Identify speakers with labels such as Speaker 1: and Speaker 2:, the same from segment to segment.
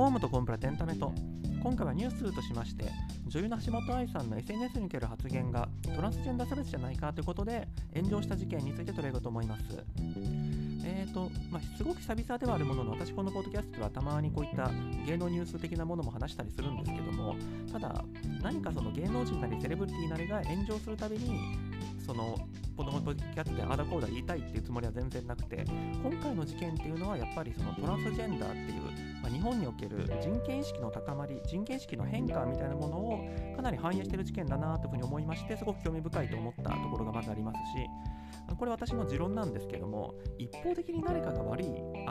Speaker 1: ホームとコンプラエンタメと。今回はニュースとしまして女優の橋本愛さんの SNS における発言がトランスジェンダー差別じゃないかということで炎上した事件について取り上げようと思います。えーとまあ、すごく久々ではあるものの私このポッドキャストではたまにこういった芸能ニュース的なものも話したりするんですけどもただ何かその芸能人なりセレブリティなりが炎上するたびにそのこのポッドキャストであだこうだ言いたいっていうつもりは全然なくて今回の事件っていうのはやっぱりそのトランスジェンダーっていう、まあ、日本における人権意識の高まり人権意識の変化みたいなものをかなり反映してる事件だなというふうに思いましてすごく興味深いと思ったところがまずありますしこれ私の持論なんですけども一方的に誰かが悪い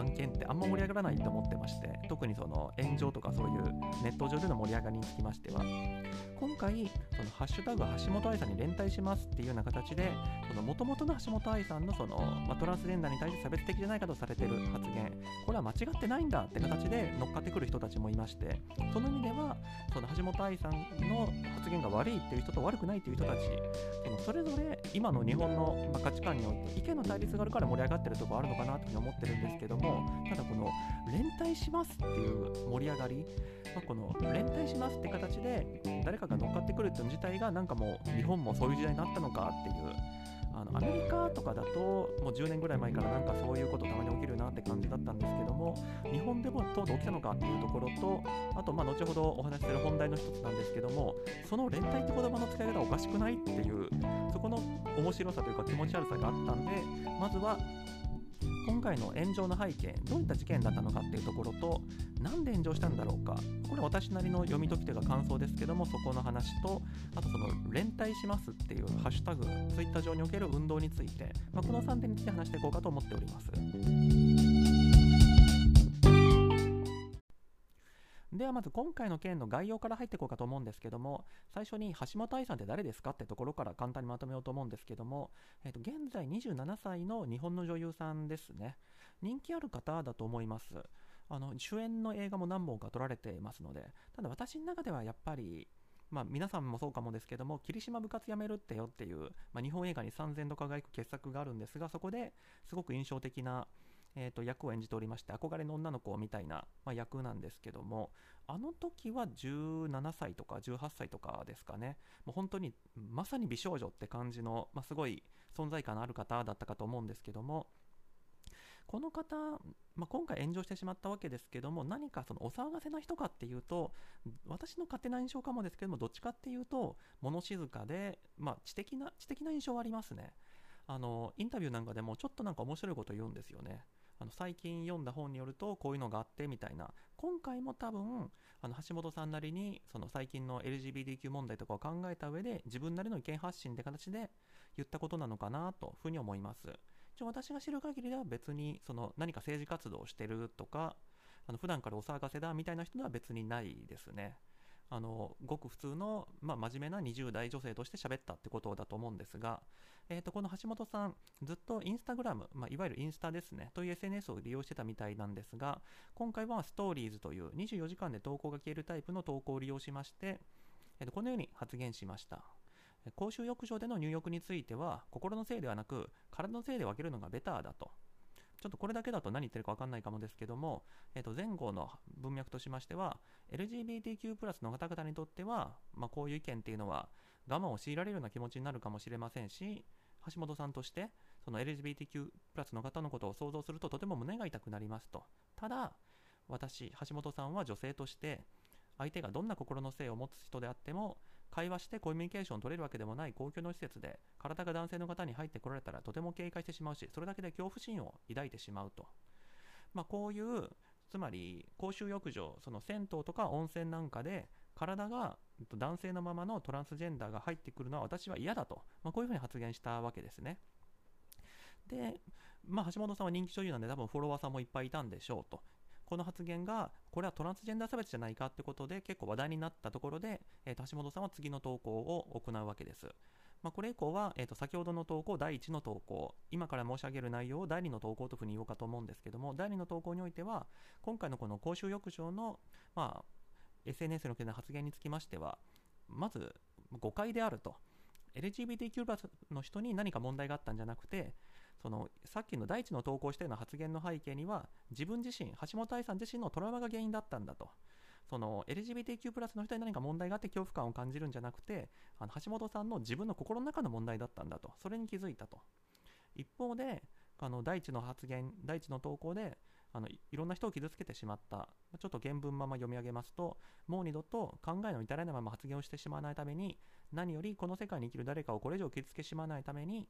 Speaker 1: 案件ってあんま盛り上がらないと思ってまして特にその炎上とかそういうネット上での盛り上がりにつきましては今回そのハッシュタグ橋本愛さんに連帯しますっていうような形でもともとの橋本愛さんのその、まあ、トランスジェンダーに対して差別的じゃないかとされてる発言これは間違ってないんだって形で乗っかってくる人たちもいましてその意味ではその橋本愛さんの発言が悪いっていう人と悪くないっていう人たちそのそれぞれ今の日本の価値観において意見の対立があるから盛り上がってるところあるのかなと思ってるんですけどもただこの連帯しますっていう盛り上がりまあ、この連帯しますって形で誰かが乗っかってくるっていうの自体がなんかもう日本もそういう時代になったのかっていうあのアメリカとかだともう10年ぐらい前からなんかそういうことたまに起きるなって感じだったんですけども日本でもとうとう起きたのかっていうところとあとまあ後ほどお話しする本題の一つなんですけどもその連帯って言葉の使い方おかしくないっていうそこの面白さというか気持ち悪さがあったんでまずは今回の炎上の背景どういった事件だったのかっていうところと何で炎上したんだろうか。これ私なりの読み解き手が感想ですけどもそこの話とあとその連帯しますっていうハッシュタグツイッター上における運動について、まあ、この3点について話していこうかと思っております。ではまず今回の件の概要から入っていこうかと思うんですけども最初に橋本愛さんって誰ですかってところから簡単にまとめようと思うんですけども、えー、と現在27歳の日本の女優さんですね。人気ある方だと思います。あの主演の映画も何本か撮られていますのでただ私の中ではやっぱりまあ、皆さんもそうかもですけども、霧島部活やめるってよっていう、まあ、日本映画に3000度輝く傑作があるんですが、そこですごく印象的なえーと、役を演じておりまして憧れの女の子みたいな、まあ、役なんですけどもあの時は17歳とか18歳とかですかね。もう本当にまさに美少女って感じの、まあ、すごい存在感のある方だったかと思うんですけどもこの方、まあ、今回炎上してしまったわけですけども何かそのお騒がせな人かっていうと私の勝手な印象かもですけどもどっちかっていうと物静かで、まあ、知的な知的な印象はありますね。あのインタビューなんかでもちょっとなんか面白いこと言うんですよね。あの最近読んだ本によるとこういうのがあってみたいな。今回も多分あの橋本さんなりにその最近の LGBTQ 問題とかを考えた上で自分なりの意見発信って形で言ったことなのかなというふうに思います。一応私が知る限りでは別にその何か政治活動をしてるとかあの普段からお騒がせだみたいな人では別にないですね。あのごく普通の、まあ、真面目な20代女性として喋ったってことだと思うんですが、えー、とこの橋本さんずっとインスタグラム、まあ、いわゆるインスタですねという SNS を利用してたみたいなんですが今回はストーリーズという24時間で投稿が消えるタイプの投稿を利用しまして、えー、とこのように発言しました。公衆浴場での入浴については心のせいではなく体のせいで分けるのがベターだと。ちょっとこれだけだと何言ってるか分かんないかもですけども、えー、と前後の文脈としましては LGBTQ+ プラスの方々にとっては、まあ、こういう意見っていうのは我慢を強いられるような気持ちになるかもしれませんし橋本さんとしてその LGBTQ+ プラスの方のことを想像するととても胸が痛くなりますと。ただ私橋本さんは女性として相手がどんな心の性を持つ人であっても会話してコミュニケーション取れるわけでもない公共の施設で体が男性の方に入ってこられたらとても警戒してしまうしそれだけで恐怖心を抱いてしまうと、まあ、こういうつまり公衆浴場その銭湯とか温泉なんかで体が男性のままのトランスジェンダーが入ってくるのは私は嫌だと、まあ、こういうふうに発言したわけですね。で、まあ、橋本さんは人気女優なんで多分フォロワーさんもいっぱいいたんでしょうと。この発言がこれはトランスジェンダー差別じゃないかってことで結構話題になったところで、えー、橋本さんは次の投稿を行うわけです。まあ、これ以降は、えー、と先ほどの投稿第1の投稿今から申し上げる内容を第2の投稿というふうに言おうかと思うんですけども第2の投稿においては今回のこの公衆浴場の、まあ、SNS の件の発言につきましてはまず誤解であると LGBTQ+ の人に何か問題があったんじゃなくてそのさっきの第一の投稿したような発言の背景には自分自身橋本愛さん自身のトラウマが原因だったんだと。その LGBTQ+ の人に何か問題があって恐怖感を感じるんじゃなくてあの橋本さんの自分の心の中の問題だったんだと。それに気づいたと。一方であの第一の発言第一の投稿であのいろんな人を傷つけてしまった。ちょっと原文まま読み上げますともう二度と考えの至らないまま発言をしてしまわないために何よりこの世界に生きる誰かをこれ以上傷つけしまわないために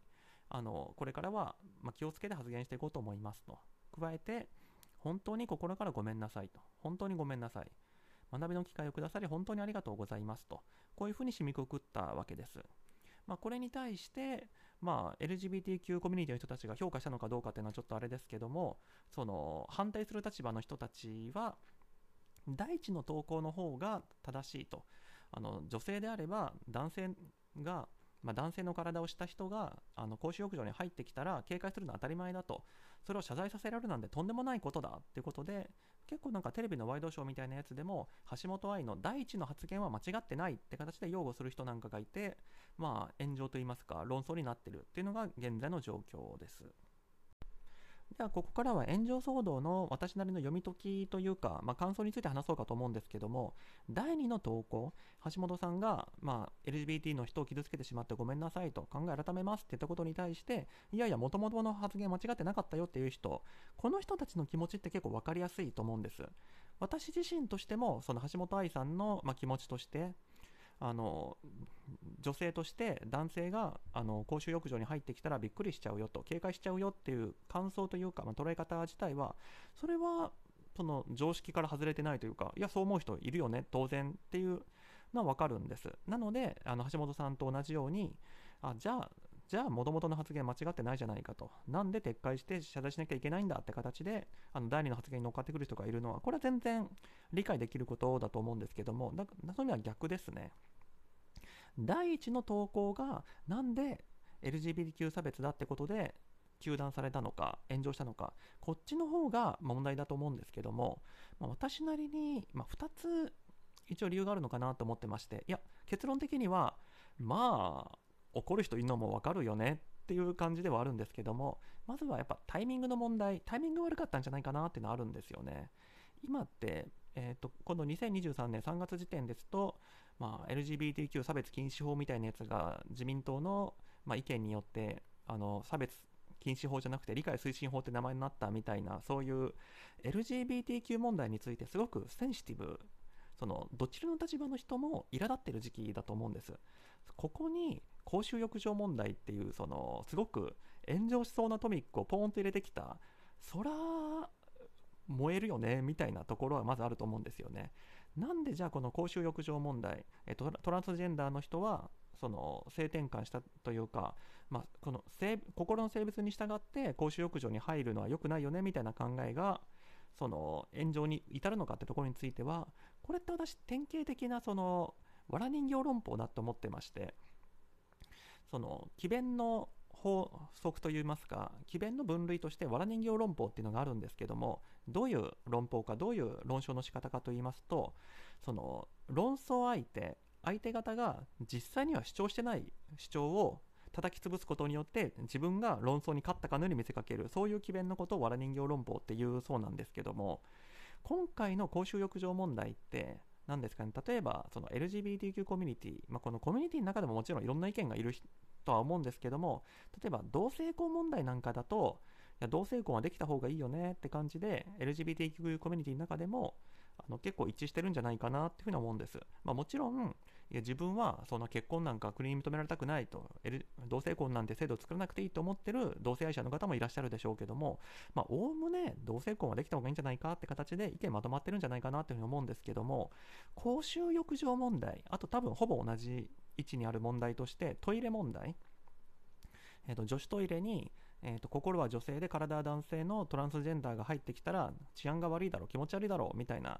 Speaker 1: あのこれからは、まあ、気をつけて発言していこうと思いますと。加えて本当に心からごめんなさいと。本当にごめんなさい。学びの機会をくださり本当にありがとうございますと。こういうふうに締めくくったわけです、まあ、これに対してまあ、LGBTQ コミュニティの人たちが評価したのかどうかっていうのはちょっとあれですけどもその反対する立場の人たちは第一の投稿の方が正しいと。あの女性であれば男性がまあ、男性の体をした人があの公衆浴場に入ってきたら警戒するのは当たり前だとそれを謝罪させられるなんてとんでもないことだっていうことで結構なんかテレビのワイドショーみたいなやつでも橋本愛の第一の発言は間違ってないって形で擁護する人なんかがいてまあ炎上といいますか論争になってるっていうのが現在の状況です。ではここからは炎上騒動の私なりの読み解きというか、まあ、感想について話そうかと思うんですけども第2の投稿橋本さんが、まあ、LGBT の人を傷つけてしまってごめんなさいと考え改めますって言ったことに対していやいやもともとの発言間違ってなかったよっていう人この人たちの気持ちって結構分かりやすいと思うんです。私自身としてもその橋本愛さんの、まあ、気持ちとしてあの女性として男性があの公衆浴場に入ってきたらびっくりしちゃうよと警戒しちゃうよっていう感想というか、まあ、捉え方自体はそれはその常識から外れてないというかいやそう思う人いるよね当然っていうのは分かるんです。なのであの橋本さんと同じようにあじゃあじゃあ、もともとの発言間違ってないじゃないかと。なんで撤回して謝罪しなきゃいけないんだって形で、あの第二の発言に乗っかってくる人がいるのは、これは全然理解できることだと思うんですけども、だそれは逆ですね。第一の投稿がなんで LGBTQ 差別だってことで糾弾されたのか炎上したのかこっちの方が問題だと思うんですけども、まあ、私なりに、まあ、2つ一応理由があるのかなと思ってましていや結論的にはまあ怒る人いるのもわかるよねっていう感じではあるんですけどもまずはやっぱタイミングの問題タイミング悪かったんじゃないかなっていうのはあるんですよね。今って、えーと、とこの2023年3月時点ですとまあ、LGBTQ 差別禁止法みたいなやつが自民党の、まあ、意見によってあの差別禁止法じゃなくて理解推進法って名前になったみたいなそういう LGBTQ 問題についてすごくセンシティブそのどちらの立場の人も苛立ってる時期だと思うんです。ここに公衆浴場問題っていうそのすごく炎上しそうなトミックをポーンと入れてきたそら燃えるよねみたいなところはまずあると思うんですよね。なんでじゃあこの公衆浴場問題、えトランスジェンダーの人はその性転換したというか、まあ、この心の性別に従って公衆浴場に入るのは良くないよねみたいな考えがその炎上に至るのかってところについてはこれって私典型的なその藁人形論法だと思ってましてその詭弁の法則といいますか詭弁の分類として藁人形論法っていうのがあるんですけどもどういう論法かどういう論証の仕方かといいますとその論争相手相手方が実際には主張してない主張を叩き潰すことによって自分が論争に勝ったかのように見せかけるそういう詭弁のことを藁人形論法っていうそうなんですけども今回の公衆浴場問題って何ですかね。例えばその LGBTQ コミュニティ、まあ、このコミュニティの中でももちろんいろんな意見がいるとは思うんですけども例えば同性婚問題なんかだといや同性婚はできた方がいいよねって感じで LGBTQ コミュニティの中でもあの結構一致してるんじゃないかなっていうふうに思うんです、まあ、もちろんいや自分はそんな結婚なんか国に認められたくないと、L、同性婚なんて制度を作らなくていいと思ってる同性愛者の方もいらっしゃるでしょうけどもおおむね同性婚はできた方がいいんじゃないかって形で意見まとまってるんじゃないかなっていうふうに思うんですけども公衆浴場問題あと多分ほぼ同じ位置にある問題としてトイレ問題えーと、女子トイレに、えーと、心は女性で体は男性のトランスジェンダーが入ってきたら治安が悪いだろう気持ち悪いだろうみたいな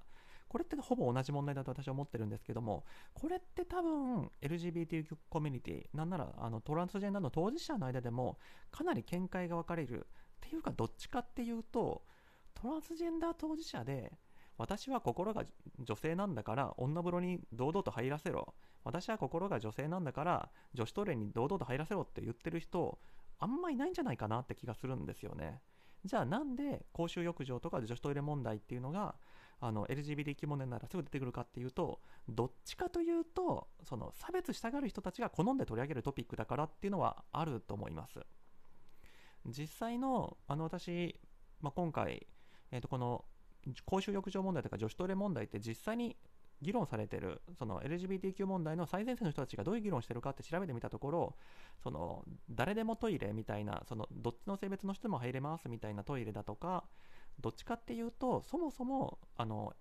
Speaker 1: これってほぼ同じ問題だと私は思ってるんですけどもこれって多分 LGBTQ コミュニティなんならあのトランスジェンダーの当事者の間でもかなり見解が分かれるっていうかどっちかっていうとトランスジェンダー当事者で私は心が女性なんだから女風呂に堂々と入らせろ私は心が女性なんだから女子トイレに堂々と入らせろって言ってる人あんまいないんじゃないかなって気がするんですよね。じゃあなんで公衆浴場とか女子トイレ問題っていうのがあの LGBTQ 問題ならすぐ出てくるかっていうとどっちかというとその差別したがる人たちが好んで取り上げるトピックだからっていうのはあると思います。実際のあの私、まあ、今回、えー、とこの公衆浴場問題とか女子トイレ問題って実際に議論されてるその LGBTQ 問題の最前線の人たちがどういう議論してるかって調べてみたところその誰でもトイレみたいなそのどっちの性別の人も入れますみたいなトイレだとかどっちかっていうとそもそもあの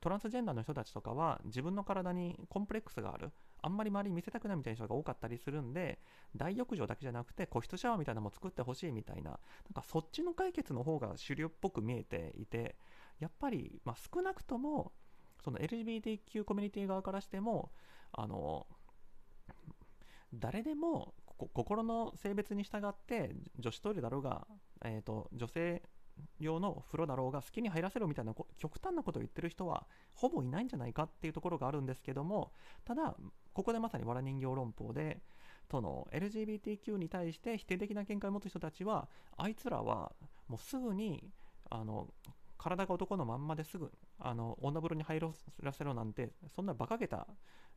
Speaker 1: トランスジェンダーの人たちとかは自分の体にコンプレックスがある。あんまり周り見せたくないみたいな人が多かったりするんで大浴場だけじゃなくて個室シャワーみたいなのも作ってほしいみたいな。なんかそっちの解決の方が主流っぽく見えていてやっぱり、まあ、少なくともその LGBTQ コミュニティ側からしてもあの誰でも心の性別に従って女子トイレだろうが、えーと、女性用の風呂だろうが好きに入らせろみたいな極端なことを言ってる人はほぼいないんじゃないかっていうところがあるんですけどもただここでまさにわら人形論法でその LGBTQ に対して否定的な見解を持つ人たちはあいつらはもうすぐにあの体が男のまんまですぐあの女風呂に入らせろなんてそんな馬鹿げた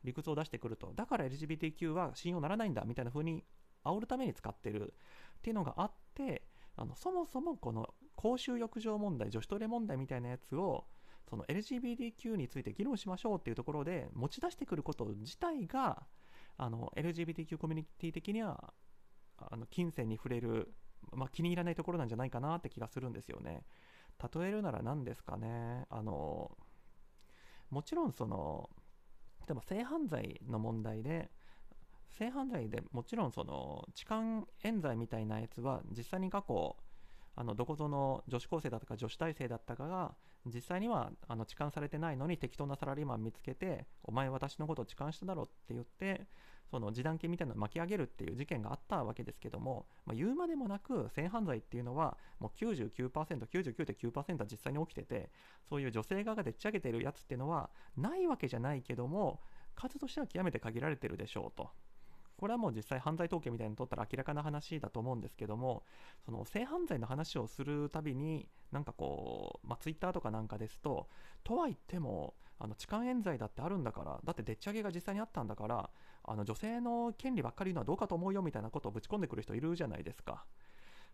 Speaker 1: 理屈を出してくるとだから LGBTQ は信用ならないんだみたいな風に煽るために使ってるっていうのがあってあのそもそもこの公衆浴場問題女子トイレ問題みたいなやつをその LGBTQ について議論しましょうっていうところで持ち出してくること自体があの LGBTQ コミュニティ的にはあの金銭に触れる、まあ、気に入らないところなんじゃないかなって気がするんですよね。例えるなら何ですかねあのもちろんその例えば性犯罪の問題で性犯罪でもちろんその痴漢冤罪みたいなやつは実際に過去あのどこぞの女子高生だったか女子大生だったかが実際にはあの痴漢されてないのに適当なサラリーマン見つけてお前私のこと痴漢しただろって言ってその示談金みたいなのを巻き上げるっていう事件があったわけですけども、まあ、言うまでもなく性犯罪っていうのはもう 99%99.9% は実際に起きててそういう女性側がでっち上げてるやつっていうのはないわけじゃないけども数としては極めて限られてるでしょうと。これはもう実際犯罪統計みたいにとったら明らかな話だと思うんですけどもその性犯罪の話をするたびになんかこう、まあ、ツイッターとかなんかですととは言ってもあの痴漢冤罪だってあるんだからだってでっち上げが実際にあったんだからあの女性の権利ばっかり言うのはどうかと思うよみたいなことをぶち込んでくる人いるじゃないですか。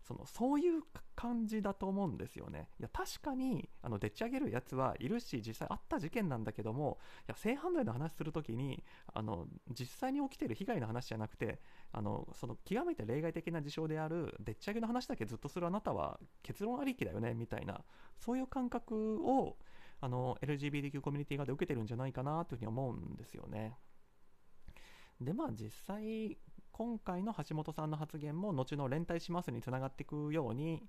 Speaker 1: そのそういう感じだと思うんですよね。いや確かにあのでっち上げるやつはいるし実際あった事件なんだけどもいや性犯罪の話する時にあの実際に起きてる被害の話じゃなくてあのその極めて例外的な事象であるでっち上げの話だけずっとするあなたは結論ありきだよねみたいなそういう感覚をあの LGBTQ コミュニティ側で受けてるんじゃないかなというふうに思うんですよね。でまあ実際今回の橋本さんの発言も後の連帯しますにつながっていくように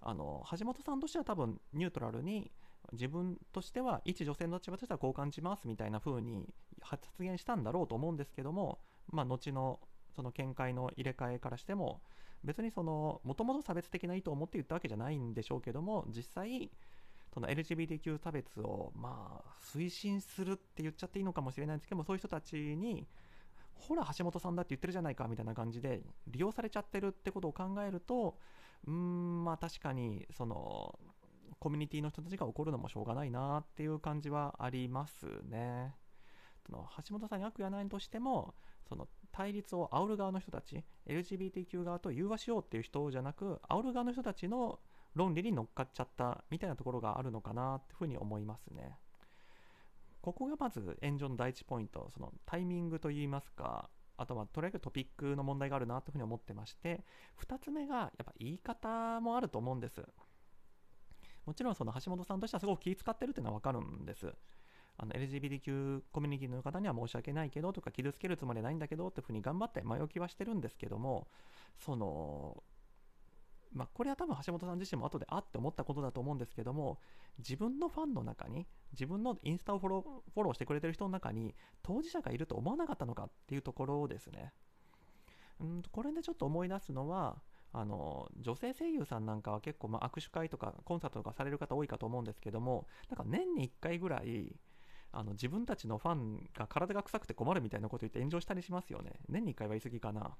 Speaker 1: あの橋本さんとしては多分ニュートラルに自分としては一女性の立場としてはこう感じますみたいな風に発言したんだろうと思うんですけども、まあ、後のその見解の入れ替えからしても別にそのもともと差別的な意図を持って言ったわけじゃないんでしょうけども実際その LGBTQ 差別をまあ推進するって言っちゃっていいのかもしれないんですけどもそういう人たちにほら橋本さんだって言ってるじゃないかみたいな感じで利用されちゃってるってことを考えるとうんまあ確かにそのコミュニティの人たちが怒るのもしょうがないなっていう感じはありますね。その橋本さんに悪意はないとしてもその対立を煽る側の人たち LGBTQ 側と融和しようっていう人じゃなく煽る側の人たちの論理に乗っかっちゃったみたいなところがあるのかなっていうふうに思いますね。ここがまず炎上の第一ポイント、そのタイミングといいますか、あとはとりあえずトピックの問題があるなというふうに思ってまして、2つ目がやっぱ言い方もあると思うんです。もちろんその橋本さんとしてはすごく気遣ってるっていうのは分かるんです。あの LGBTQ コミュニティの方には申し訳ないけどとか傷つけるつもりはないんだけどっていうふうに頑張って前置きはしてるんですけどもそのまあ、これは多分橋本さん自身も後であって思ったことだと思うんですけども自分のファンの中に自分のインスタをフォローフォローしてくれてる人の中に当事者がいると思わなかったのかっていうところですね。うんこれでちょっと思い出すのはあの女性声優さんなんかは結構ま握手会とかコンサートとかされる方多いかと思うんですけどもなんか年に1回ぐらいあの自分たちのファンが体が臭くて困るみたいなこと言って炎上したりしますよね。年に1回は言い過ぎかな。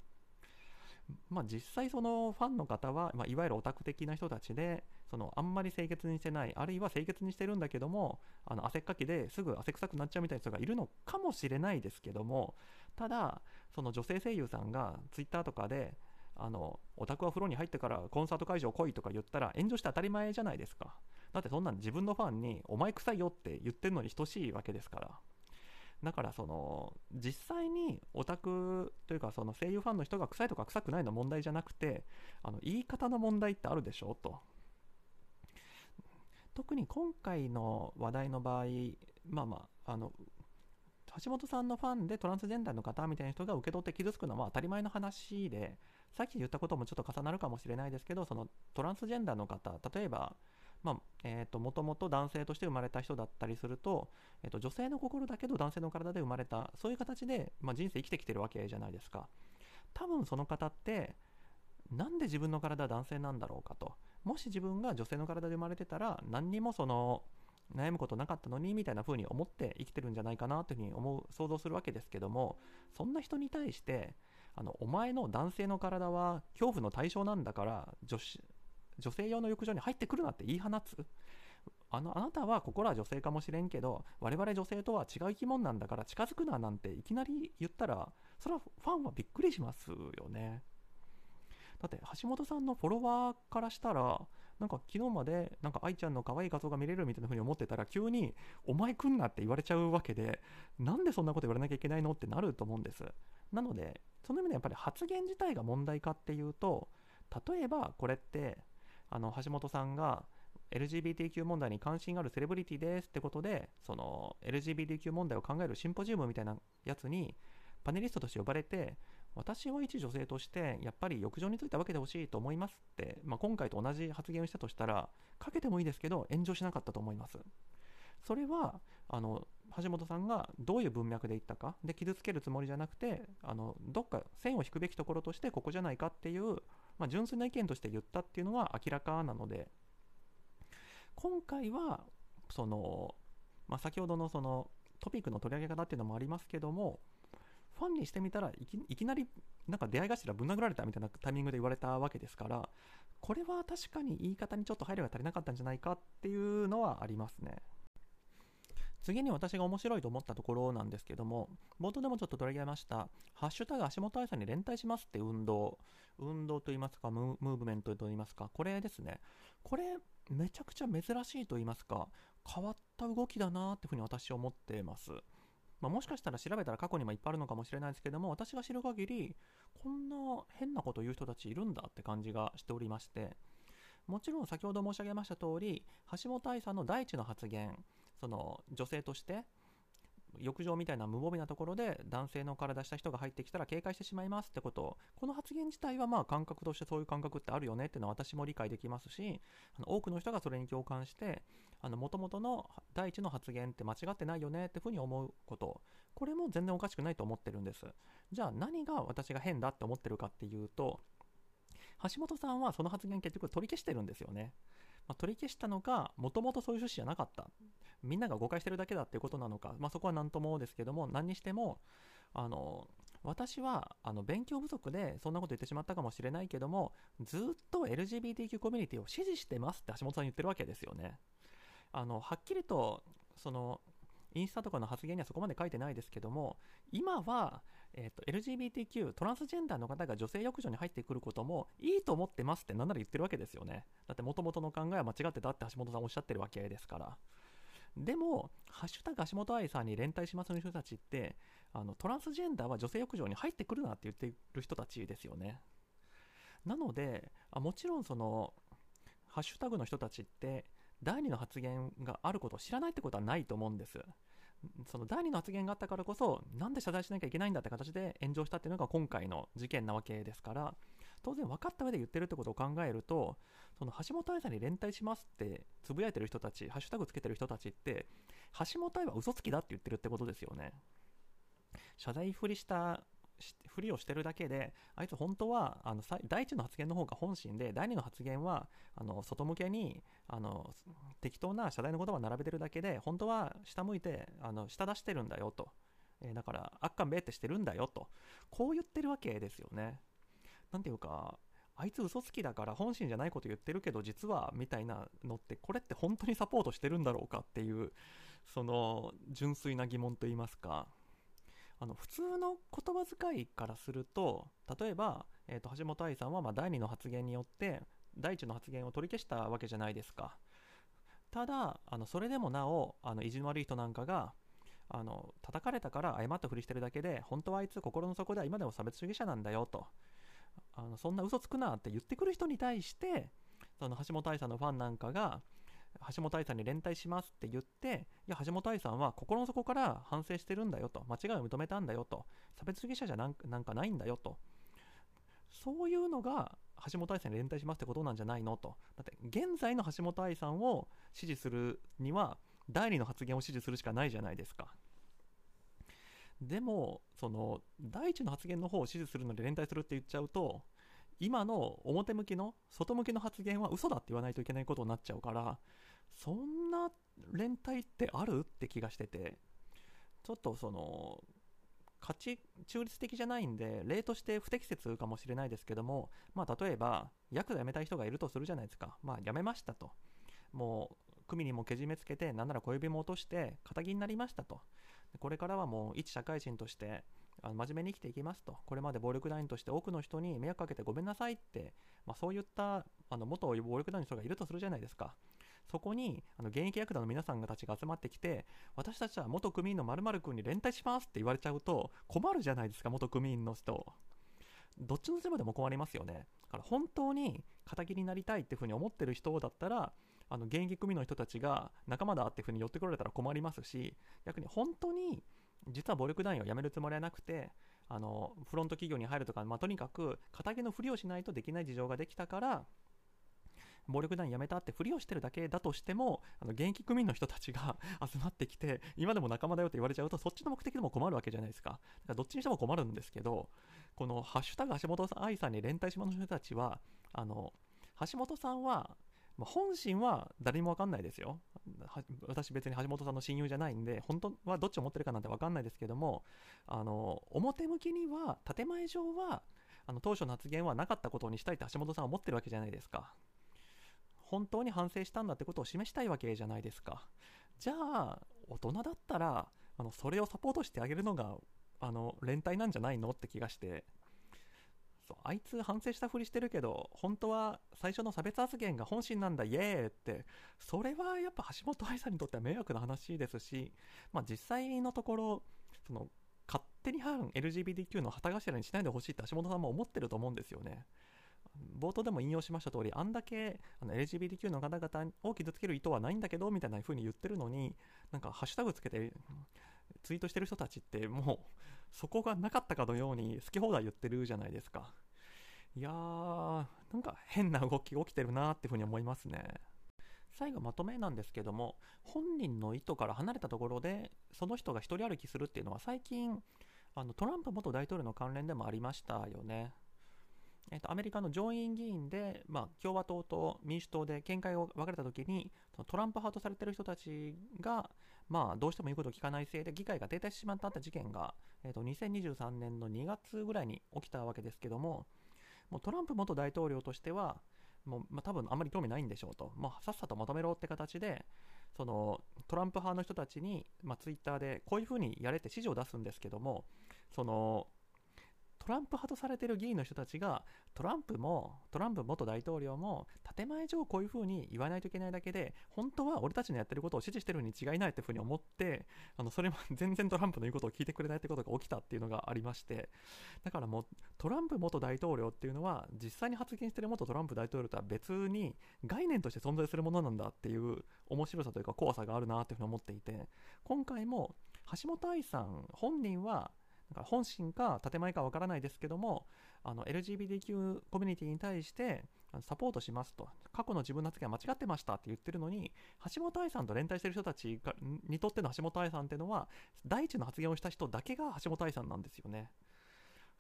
Speaker 1: まあ、実際そのファンの方は、まあ、いわゆるオタク的な人たちでそのあんまり清潔にしてないあるいは清潔にしてるんだけどもあの汗っかきですぐ汗臭くなっちゃうみたいな人がいるのかもしれないですけどもただその女性声優さんがツイッターとかであのオタクは風呂に入ってからコンサート会場来いとか言ったら炎上して当たり前じゃないですか。だってそんなん自分のファンにお前臭いよって言ってるのに等しいわけですから。だからその実際にオタクというかその声優ファンの人が臭いとか臭くないの問題じゃなくてあの言い方の問題ってあるでしょ？と。特に今回の話題の場合まあまああの橋本さんのファンでトランスジェンダーの方みたいな人が受け取って傷つくのは当たり前の話でさっき言ったこともちょっと重なるかもしれないですけどそのトランスジェンダーの方例えばまあえーと、もともと男性として生まれた人だったりすると,、えーと、女性の心だけど男性の体で生まれたそういう形で、まあ、人生生きてきてるわけじゃないですか。多分その方ってなんで自分の体は男性なんだろうかと。もし自分が女性の体で生まれてたら何にもその悩むことなかったのにみたいな風に思って生きてるんじゃないかなというふうに思う想像するわけですけどもそんな人に対してあのお前の男性の体は恐怖の対象なんだから女子女性用の浴場に入ってくるなって言い放つ？あのあなたは心は女性かもしれんけど我々女性とは違う生き物なんだから近づくななんていきなり言ったらそれはファンはびっくりしますよね。だって橋本さんのフォロワーからしたらなんか昨日までなんか愛ちゃんの可愛い画像が見れるみたいな風に思ってたら急にお前来んなって言われちゃうわけでなんでそんなこと言われなきゃいけないのってなると思うんです。なのでその意味でやっぱり発言自体が問題かっていうと例えばこれってあの橋本さんが LGBTQ 問題に関心があるセレブリティですってことでその LGBTQ 問題を考えるシンポジウムみたいなやつにパネリストとして呼ばれて私は一女性としてやっぱり浴場について分けてほしいと思いますって、まあ、今回と同じ発言をしたとしたらかけてもいいですけど炎上しなかったと思います。それはあの橋本さんがどういう文脈で言ったかで傷つけるつもりじゃなくてあのどっか線を引くべきところとしてここじゃないかっていうまあ、純粋な意見として言ったっていうのが明らかなので今回はその、まあ、先ほどのそのトピックの取り上げ方っていうのもありますけどもファンにしてみたらいきなりなんか出会い頭ぶん殴られたみたいなタイミングで言われたわけですからこれは確かに言い方にちょっと配慮が足りなかったんじゃないかっていうのはありますね。次に私が面白いと思ったところなんですけども、冒頭でもちょっと取り上げました、ハッシュタグ足元愛さんに連帯しますって運動、運動といいますか、ムーブメントといいますか、これですね。これ、めちゃくちゃ珍しいと言いますか、変わった動きだなっていうふうに私は思っています。まあ、もしかしたら調べたら過去にもいっぱいあるのかもしれないですけども、私が知る限り、こんな変なこと言う人たちいるんだって感じがしておりまして、もちろん先ほど申し上げました通り、橋本愛さんの第一の発言、その女性として浴場みたいな無防備なところで男性の体した人が入ってきたら警戒してしまいますってことこの発言自体はまあ感覚としてそういう感覚ってあるよねっていうのは私も理解できますしあの多くの人がそれに共感してもともとの第一の発言って間違ってないよねってふうに思うこと。これも全然おかしくないと思ってるんです。じゃあ何が私が変だって思ってるかっていうと橋本さんはその発言結局取り消してるんですよね。まあ、取り消したのか、もともとそういう趣旨じゃなかった。みんなが誤解してるだけだっていうことなのか、まあ、そこは何ともですけども、何にしても、あの、私はあの勉強不足でそんなこと言ってしまったかもしれないけども、ずっと LGBTQ コミュニティを支持してますって橋本さん言ってるわけですよね。あの、はっきりと、その、インスタとかの発言にはそこまで書いてないですけども、今は、えーと、LGBTQ、トランスジェンダーの方が女性浴場に入ってくることもいいと思ってますってなんなら言ってるわけですよね。だって元々の考えは間違ってたって橋本さんおっしゃってるわけですから。でも、ハッシュタグ橋本愛さんに連帯しますの人たちって、あのトランスジェンダーは女性浴場に入ってくるなって言ってる人たちですよね。なので、あもちろんその、ハッシュタグの人たちって、第2の発言があることを知らないってことはないと思うんです。その第2の発言があったからこそ、なんで謝罪しなきゃいけないんだって形で炎上したっていうのが今回の事件なわけですから、当然分かった上で言ってるってことを考えると、その橋本愛さんに連帯しますってつぶやいてる人たち、ハッシュタグつけてる人たちって、橋本愛は嘘つきだって言ってるってことですよね。謝罪ふりしたふりをしてるだけで、あいつ本当は、あの、第一の発言の方が本心で、第二の発言は、あの、外向けに、あの、適当な謝罪の言葉を並べてるだけで、本当は下向いて、あの、下出してるんだよと。えー、だから、あっかんべってしてるんだよと。こう言ってるわけですよね。何ていうかあいつ嘘つきだから本心じゃないこと言ってるけど実はみたいなのってこれって本当にサポートしてるんだろうかっていうその純粋な疑問といいますかあの普通の言葉遣いからすると例えば、えーと、橋本愛さんはま第2の発言によって第1の発言を取り消したわけじゃないですか。ただあのそれでもなおあの意地の悪い人なんかがあの叩かれたから謝ったふりしてるだけで本当はあいつ心の底では今でも差別主義者なんだよと。あのそんな嘘つくなって言ってくる人に対してその橋本愛さんのファンなんかが橋本愛さんに連帯しますって言っていや橋本愛さんは心の底から反省してるんだよと間違いを認めたんだよと差別主義者じゃなんなんかないんだよと。そういうのが橋本愛さんに連帯しますってことなんじゃないのと。だって現在の橋本愛さんを支持するには第2の発言を支持するしかないじゃないですか。でもその第一の発言の方を支持するので連帯するって言っちゃうと今の表向きの外向きの発言は嘘だって言わないといけないことになっちゃうからそんな連帯ってあるって気がしててちょっとその価値中立的じゃないんで例として不適切かもしれないですけどもまあ例えばヤクザ辞めたい人がいるとするじゃないですか。まあ辞めましたと。もう組にもけじめつけてなんなら小指も落として仇になりましたと。これからはもう一社会人としてあの真面目に生きていきますと、これまで暴力団員として多くの人に迷惑かけてごめんなさいって、まあ、そういったあの元暴力団員の人がいるとするじゃないですか。そこにあの現役ヤクザの皆さんたちが集まってきて、私たちは元組員の〇〇君に連帯しますって言われちゃうと困るじゃないですか、元組員の人。どっちの立場でも困りますよね。だから本当に仇になりたいっていうふうに思ってる人だったら、あの現役組の人たちが仲間だっていうふうに寄ってこられたら困りますし、逆に本当に実は暴力団員を辞めるつもりはなくて、あのフロント企業に入るとか、まあ、とにかく仇のふりをしないとできない事情ができたから暴力団辞めたってふりをしてるだけだとしてもあの現役組員の人たちが 集まってきて今でも仲間だよって言われちゃうとそっちの目的でも困るわけじゃないですかだからどっちにしても困るんですけどこの「ハッシュタグ橋本愛さんに連帯島の人たちはあの橋本さんはま、本心は誰にも分かんないですよ。私別に橋本さんの親友じゃないんで、本当はどっちを持ってるかなんて分かんないですけども、あの、表向きには、建前上は、あの当初の発言はなかったことにしたいって橋本さんは思ってるわけじゃないですか。本当に反省したんだってことを示したいわけじゃないですか。じゃあ、大人だったら、あのそれをサポートしてあげるのが、あの、連帯なんじゃないのって気がして、そうあいつ反省したふりしてるけど本当は最初の差別発言が本心なんだイエーイってそれはやっぱ橋本愛さんにとっては迷惑な話ですし、まあ、実際のところその勝手に反 LGBTQ の旗頭にしないでほしいって橋本さんも思ってると思うんですよね。冒頭でも引用しました通り、あんだけあの LGBTQ の方々を傷つける意図はないんだけどみたいな風に言ってるのに、なんかハッシュタグつけてツイートしてる人たちって、もうそこがなかったかのように好き放題言ってるじゃないですか。いやー、なんか変な動き起きてるなってふうに思いますね。最後まとめなんですけども、本人の意図から離れたところで、その人が一人歩きするっていうのは最近、あのトランプ元大統領の関連でもありましたよね。えーと、アメリカの上院議員で、まあ、共和党と民主党で見解が分かれたときに、トランプ派とされてる人たちが、まあ、どうしても言うことを聞かないせいで議会が停滞してしまった事件が、えーと2023年の2月ぐらいに起きたわけですけども、もうトランプ元大統領としては、もう、まあ、多分あんまり興味ないんでしょうと、まあ、さっさとまとめろって形で、そのトランプ派の人たちに、まあ、ツイッターでこういうふうにやれって指示を出すんですけども、そのトランプ派とされてる議員の人たちがトランプもトランプ元大統領も建前上こういうふうに言わないといけないだけで本当は俺たちのやってることを支持してるに違いないっていうふうに思ってあのそれも 全然トランプの言うことを聞いてくれないってことが起きたっていうのがありまして。だからもうトランプ元大統領っていうのは実際に発言してる元トランプ大統領とは別に概念として存在するものなんだっていう面白さというか怖さがあるなっていうふうに思っていて今回も橋本愛さん本人はなんか本心か建前かわからないですけどもあの LGBTQ コミュニティに対してサポートしますと。過去の自分の発言は間違ってましたって言ってるのに橋本愛さんと連帯してる人たちにとっての橋本愛さんっていうのは第一の発言をした人だけが橋本愛さんなんですよね。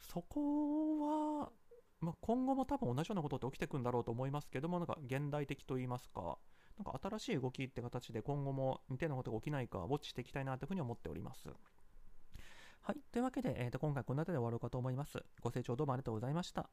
Speaker 1: そこは、まあ、今後も多分同じようなことって起きてくんだろうと思いますけどもなんか現代的と言いますかなんか新しい動きって形で今後も似たようなことが起きないかウォッチしていきたいなというふうに思っております。はい。というわけで、えー、と今回この辺りで終わろうかと思います。ご清聴どうもありがとうございました。